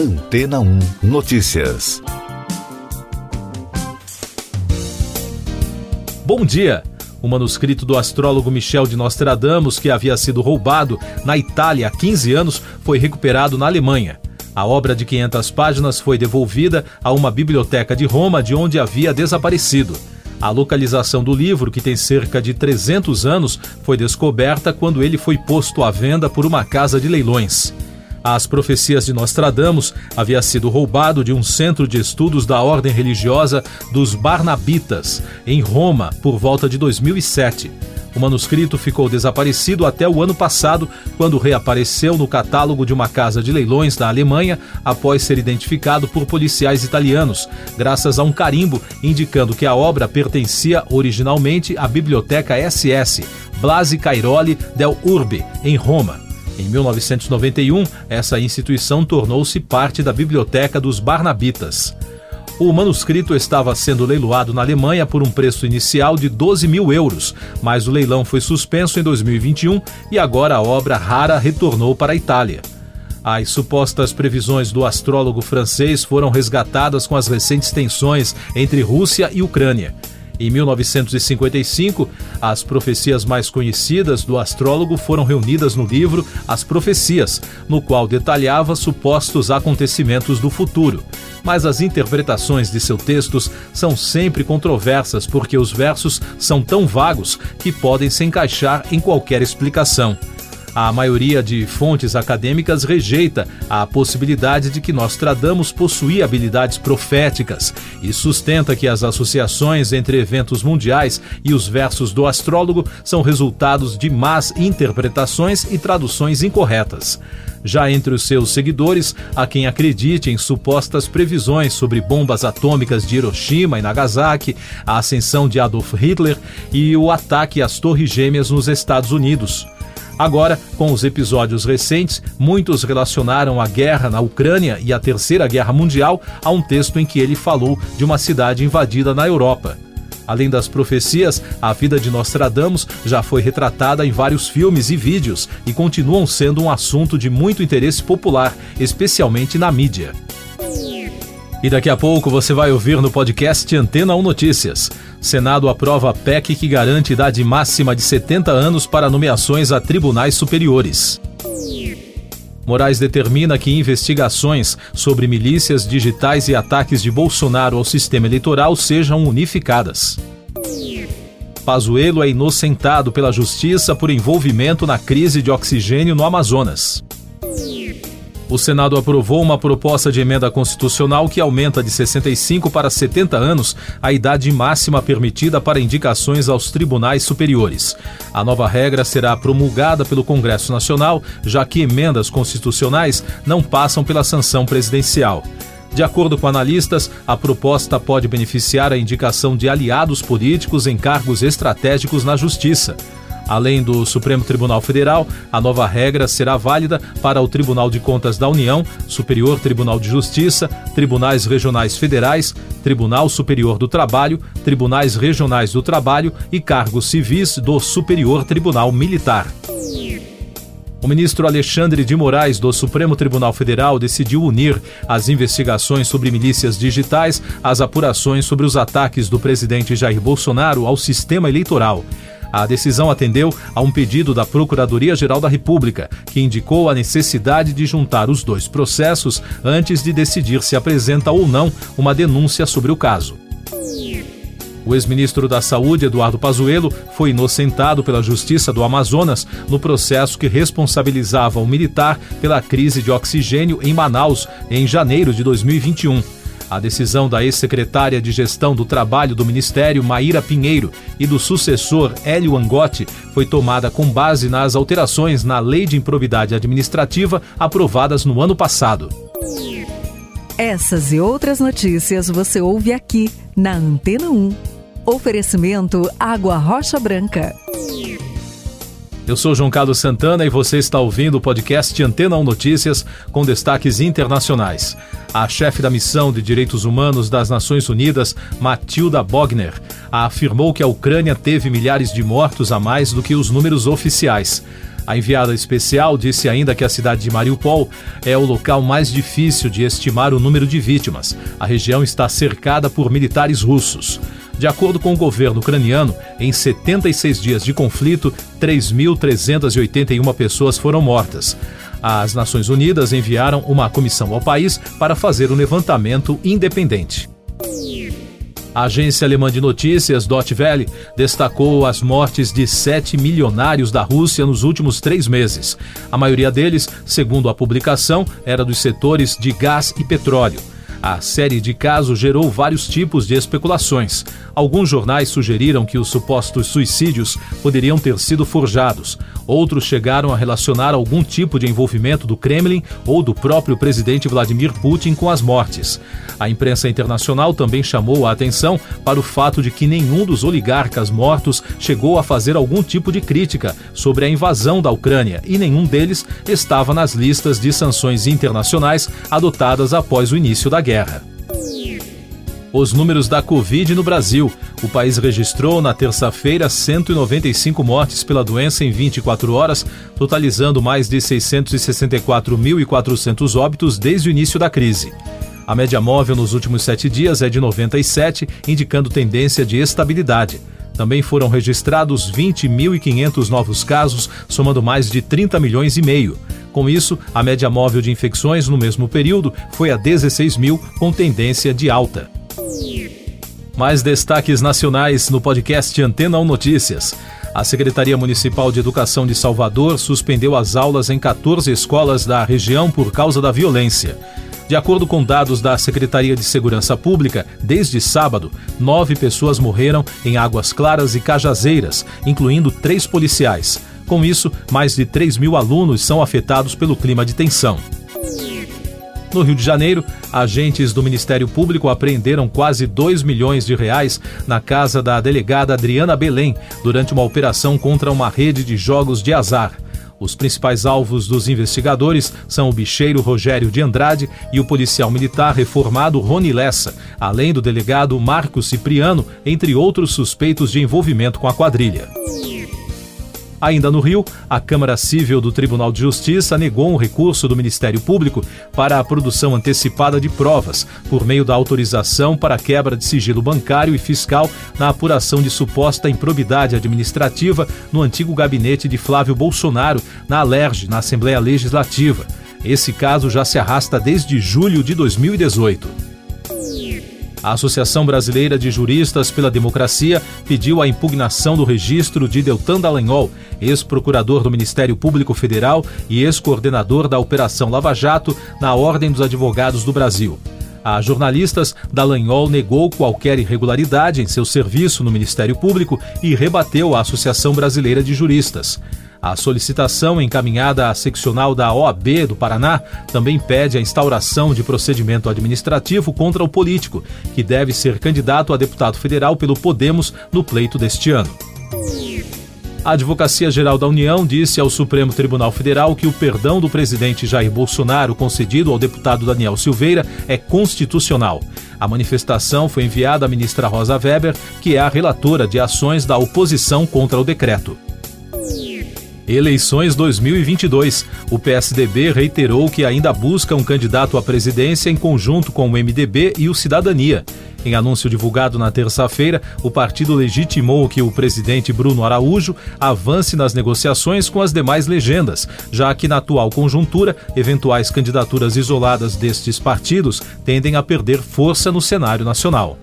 Antena 1 Notícias. Bom dia! O manuscrito do astrólogo Michel de Nostradamus, que havia sido roubado na Itália há 15 anos, foi recuperado na Alemanha. A obra de 500 páginas foi devolvida a uma biblioteca de Roma, de onde havia desaparecido. A localização do livro, que tem cerca de 300 anos, foi descoberta quando ele foi posto à venda por uma casa de leilões. As profecias de Nostradamus havia sido roubado de um centro de estudos da ordem religiosa dos Barnabitas, em Roma, por volta de 2007. O manuscrito ficou desaparecido até o ano passado, quando reapareceu no catálogo de uma casa de leilões da Alemanha após ser identificado por policiais italianos, graças a um carimbo indicando que a obra pertencia originalmente à Biblioteca SS Blasi Cairoli del Urbe, em Roma. Em 1991, essa instituição tornou-se parte da Biblioteca dos Barnabitas. O manuscrito estava sendo leiloado na Alemanha por um preço inicial de 12 mil euros, mas o leilão foi suspenso em 2021 e agora a obra rara retornou para a Itália. As supostas previsões do astrólogo francês foram resgatadas com as recentes tensões entre Rússia e Ucrânia. Em 1955, as profecias mais conhecidas do astrólogo foram reunidas no livro As Profecias, no qual detalhava supostos acontecimentos do futuro. Mas as interpretações de seus textos são sempre controversas porque os versos são tão vagos que podem se encaixar em qualquer explicação. A maioria de fontes acadêmicas rejeita a possibilidade de que Nostradamus possuía habilidades proféticas e sustenta que as associações entre eventos mundiais e os versos do astrólogo são resultados de más interpretações e traduções incorretas. Já entre os seus seguidores, há quem acredite em supostas previsões sobre bombas atômicas de Hiroshima e Nagasaki, a ascensão de Adolf Hitler e o ataque às Torres Gêmeas nos Estados Unidos. Agora, com os episódios recentes, muitos relacionaram a guerra na Ucrânia e a Terceira Guerra Mundial a um texto em que ele falou de uma cidade invadida na Europa. Além das profecias, a vida de Nostradamus já foi retratada em vários filmes e vídeos e continuam sendo um assunto de muito interesse popular, especialmente na mídia. E daqui a pouco você vai ouvir no podcast Antena 1 Notícias. Senado aprova PEC que garante idade máxima de 70 anos para nomeações a tribunais superiores. Moraes determina que investigações sobre milícias digitais e ataques de Bolsonaro ao sistema eleitoral sejam unificadas. Pazuello é inocentado pela justiça por envolvimento na crise de oxigênio no Amazonas o Senado aprovou uma proposta de emenda constitucional que aumenta de 65 para 70 anos a idade máxima permitida para indicações aos tribunais superiores. A nova regra será promulgada pelo Congresso Nacional, já que emendas constitucionais não passam pela sanção presidencial. De acordo com analistas, a proposta pode beneficiar a indicação de aliados políticos em cargos estratégicos na Justiça. Além do Supremo Tribunal Federal, a nova regra será válida para o Tribunal de Contas da União, Superior Tribunal de Justiça, Tribunais Regionais Federais, Tribunal Superior do Trabalho, Tribunais Regionais do Trabalho e cargos civis do Superior Tribunal Militar. O ministro Alexandre de Moraes, do Supremo Tribunal Federal, decidiu unir as investigações sobre milícias digitais às apurações sobre os ataques do presidente Jair Bolsonaro ao sistema eleitoral. A decisão atendeu a um pedido da Procuradoria-Geral da República, que indicou a necessidade de juntar os dois processos antes de decidir se apresenta ou não uma denúncia sobre o caso. O ex-ministro da Saúde, Eduardo Pazuello, foi inocentado pela Justiça do Amazonas no processo que responsabilizava o militar pela crise de oxigênio em Manaus em janeiro de 2021. A decisão da ex-secretária de Gestão do Trabalho do Ministério, Maíra Pinheiro, e do sucessor, Hélio Angotti, foi tomada com base nas alterações na Lei de Improbidade Administrativa aprovadas no ano passado. Essas e outras notícias você ouve aqui na Antena 1. Oferecimento Água Rocha Branca. Eu sou João Carlos Santana e você está ouvindo o podcast Antena 1 Notícias com destaques internacionais. A chefe da missão de direitos humanos das Nações Unidas, Matilda Bogner, afirmou que a Ucrânia teve milhares de mortos a mais do que os números oficiais. A enviada especial disse ainda que a cidade de Mariupol é o local mais difícil de estimar o número de vítimas. A região está cercada por militares russos. De acordo com o governo ucraniano, em 76 dias de conflito, 3.381 pessoas foram mortas. As Nações Unidas enviaram uma comissão ao país para fazer um levantamento independente. A agência alemã de notícias Dot Valley destacou as mortes de sete milionários da Rússia nos últimos três meses. A maioria deles, segundo a publicação, era dos setores de gás e petróleo. A série de casos gerou vários tipos de especulações. Alguns jornais sugeriram que os supostos suicídios poderiam ter sido forjados. Outros chegaram a relacionar algum tipo de envolvimento do Kremlin ou do próprio presidente Vladimir Putin com as mortes. A imprensa internacional também chamou a atenção para o fato de que nenhum dos oligarcas mortos chegou a fazer algum tipo de crítica sobre a invasão da Ucrânia e nenhum deles estava nas listas de sanções internacionais adotadas após o início da guerra. Os números da Covid no Brasil. O país registrou na terça-feira 195 mortes pela doença em 24 horas, totalizando mais de 664.400 óbitos desde o início da crise. A média móvel nos últimos sete dias é de 97, indicando tendência de estabilidade. Também foram registrados 20.500 novos casos, somando mais de 30 milhões e meio. Com isso, a média móvel de infecções no mesmo período foi a 16 mil, com tendência de alta. Mais destaques nacionais no podcast Antena 1 Notícias. A Secretaria Municipal de Educação de Salvador suspendeu as aulas em 14 escolas da região por causa da violência. De acordo com dados da Secretaria de Segurança Pública, desde sábado, nove pessoas morreram em Águas Claras e Cajazeiras, incluindo três policiais. Com isso, mais de 3 mil alunos são afetados pelo clima de tensão. No Rio de Janeiro, agentes do Ministério Público apreenderam quase 2 milhões de reais na casa da delegada Adriana Belém durante uma operação contra uma rede de jogos de azar. Os principais alvos dos investigadores são o bicheiro Rogério de Andrade e o policial militar reformado Rony Lessa, além do delegado Marcos Cipriano, entre outros suspeitos de envolvimento com a quadrilha. Ainda no Rio, a Câmara Civil do Tribunal de Justiça negou um recurso do Ministério Público para a produção antecipada de provas, por meio da autorização para quebra de sigilo bancário e fiscal na apuração de suposta improbidade administrativa no antigo gabinete de Flávio Bolsonaro, na Alerj, na Assembleia Legislativa. Esse caso já se arrasta desde julho de 2018. A Associação Brasileira de Juristas pela Democracia pediu a impugnação do registro de Deltan Dallagnol, ex-procurador do Ministério Público Federal e ex-coordenador da Operação Lava Jato, na Ordem dos Advogados do Brasil. A jornalistas, Dallagnol negou qualquer irregularidade em seu serviço no Ministério Público e rebateu a Associação Brasileira de Juristas. A solicitação encaminhada à seccional da OAB do Paraná também pede a instauração de procedimento administrativo contra o político, que deve ser candidato a deputado federal pelo Podemos no pleito deste ano. A Advocacia Geral da União disse ao Supremo Tribunal Federal que o perdão do presidente Jair Bolsonaro concedido ao deputado Daniel Silveira é constitucional. A manifestação foi enviada à ministra Rosa Weber, que é a relatora de ações da oposição contra o decreto. Eleições 2022. O PSDB reiterou que ainda busca um candidato à presidência em conjunto com o MDB e o Cidadania. Em anúncio divulgado na terça-feira, o partido legitimou que o presidente Bruno Araújo avance nas negociações com as demais legendas, já que na atual conjuntura, eventuais candidaturas isoladas destes partidos tendem a perder força no cenário nacional.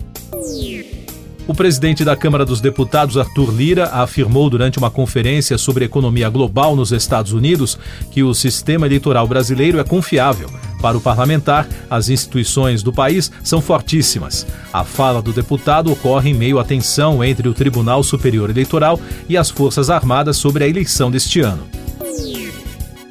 O presidente da Câmara dos Deputados, Arthur Lira, afirmou durante uma conferência sobre economia global nos Estados Unidos que o sistema eleitoral brasileiro é confiável. Para o parlamentar, as instituições do país são fortíssimas. A fala do deputado ocorre em meio à tensão entre o Tribunal Superior Eleitoral e as Forças Armadas sobre a eleição deste ano.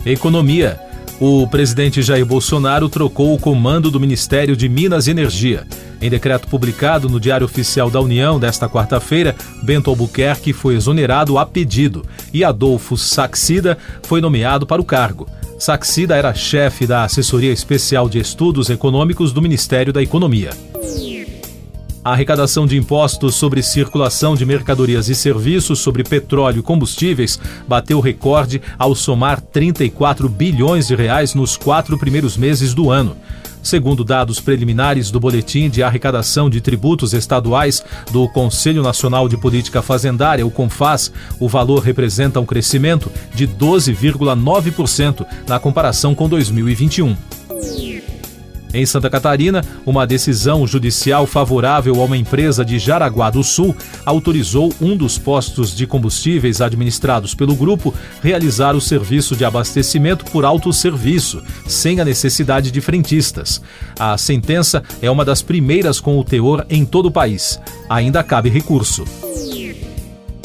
Economia. O presidente Jair Bolsonaro trocou o comando do Ministério de Minas e Energia. Em decreto publicado no Diário Oficial da União desta quarta-feira, Bento Albuquerque foi exonerado a pedido e Adolfo Saxida foi nomeado para o cargo. Saxida era chefe da Assessoria Especial de Estudos Econômicos do Ministério da Economia. A arrecadação de impostos sobre circulação de mercadorias e serviços sobre petróleo e combustíveis bateu recorde ao somar 34 bilhões de reais nos quatro primeiros meses do ano. Segundo dados preliminares do Boletim de Arrecadação de Tributos Estaduais do Conselho Nacional de Política Fazendária, o CONFAS, o valor representa um crescimento de 12,9% na comparação com 2021. Em Santa Catarina, uma decisão judicial favorável a uma empresa de Jaraguá do Sul autorizou um dos postos de combustíveis administrados pelo grupo realizar o serviço de abastecimento por autosserviço, sem a necessidade de frentistas. A sentença é uma das primeiras com o teor em todo o país. Ainda cabe recurso.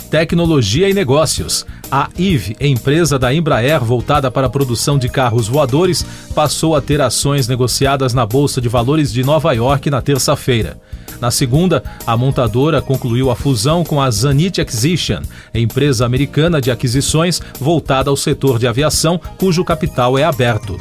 Tecnologia e Negócios. A IVE, empresa da Embraer voltada para a produção de carros voadores, passou a ter ações negociadas na Bolsa de Valores de Nova York na terça-feira. Na segunda, a montadora concluiu a fusão com a Zanit Acquisition, empresa americana de aquisições voltada ao setor de aviação, cujo capital é aberto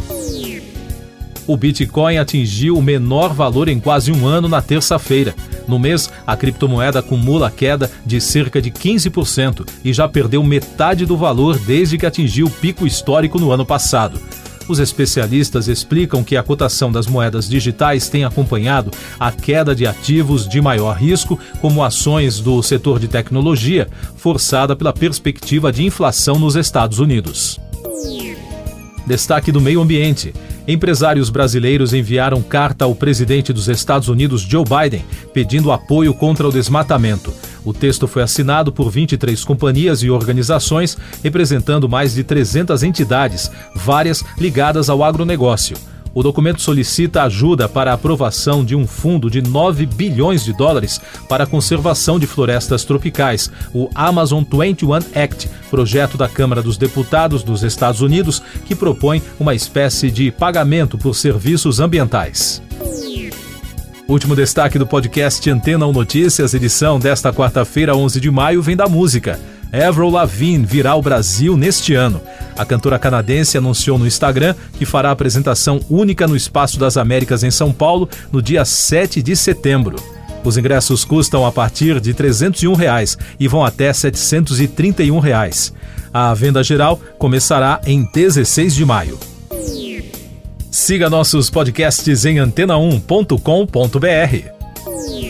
o Bitcoin atingiu o menor valor em quase um ano na terça-feira. No mês, a criptomoeda acumula queda de cerca de 15% e já perdeu metade do valor desde que atingiu o pico histórico no ano passado. Os especialistas explicam que a cotação das moedas digitais tem acompanhado a queda de ativos de maior risco, como ações do setor de tecnologia, forçada pela perspectiva de inflação nos Estados Unidos. Destaque do meio ambiente. Empresários brasileiros enviaram carta ao presidente dos Estados Unidos, Joe Biden, pedindo apoio contra o desmatamento. O texto foi assinado por 23 companhias e organizações, representando mais de 300 entidades, várias ligadas ao agronegócio. O documento solicita ajuda para a aprovação de um fundo de 9 bilhões de dólares para a conservação de florestas tropicais, o Amazon 21 Act, projeto da Câmara dos Deputados dos Estados Unidos que propõe uma espécie de pagamento por serviços ambientais. Último destaque do podcast Antena 1 Notícias, edição desta quarta-feira, 11 de maio, vem da música. Avril Lavigne virá ao Brasil neste ano. A cantora canadense anunciou no Instagram que fará apresentação única no Espaço das Américas em São Paulo no dia 7 de setembro. Os ingressos custam a partir de 301 reais e vão até 731 reais. A venda geral começará em 16 de maio. Siga nossos podcasts em antena1.com.br.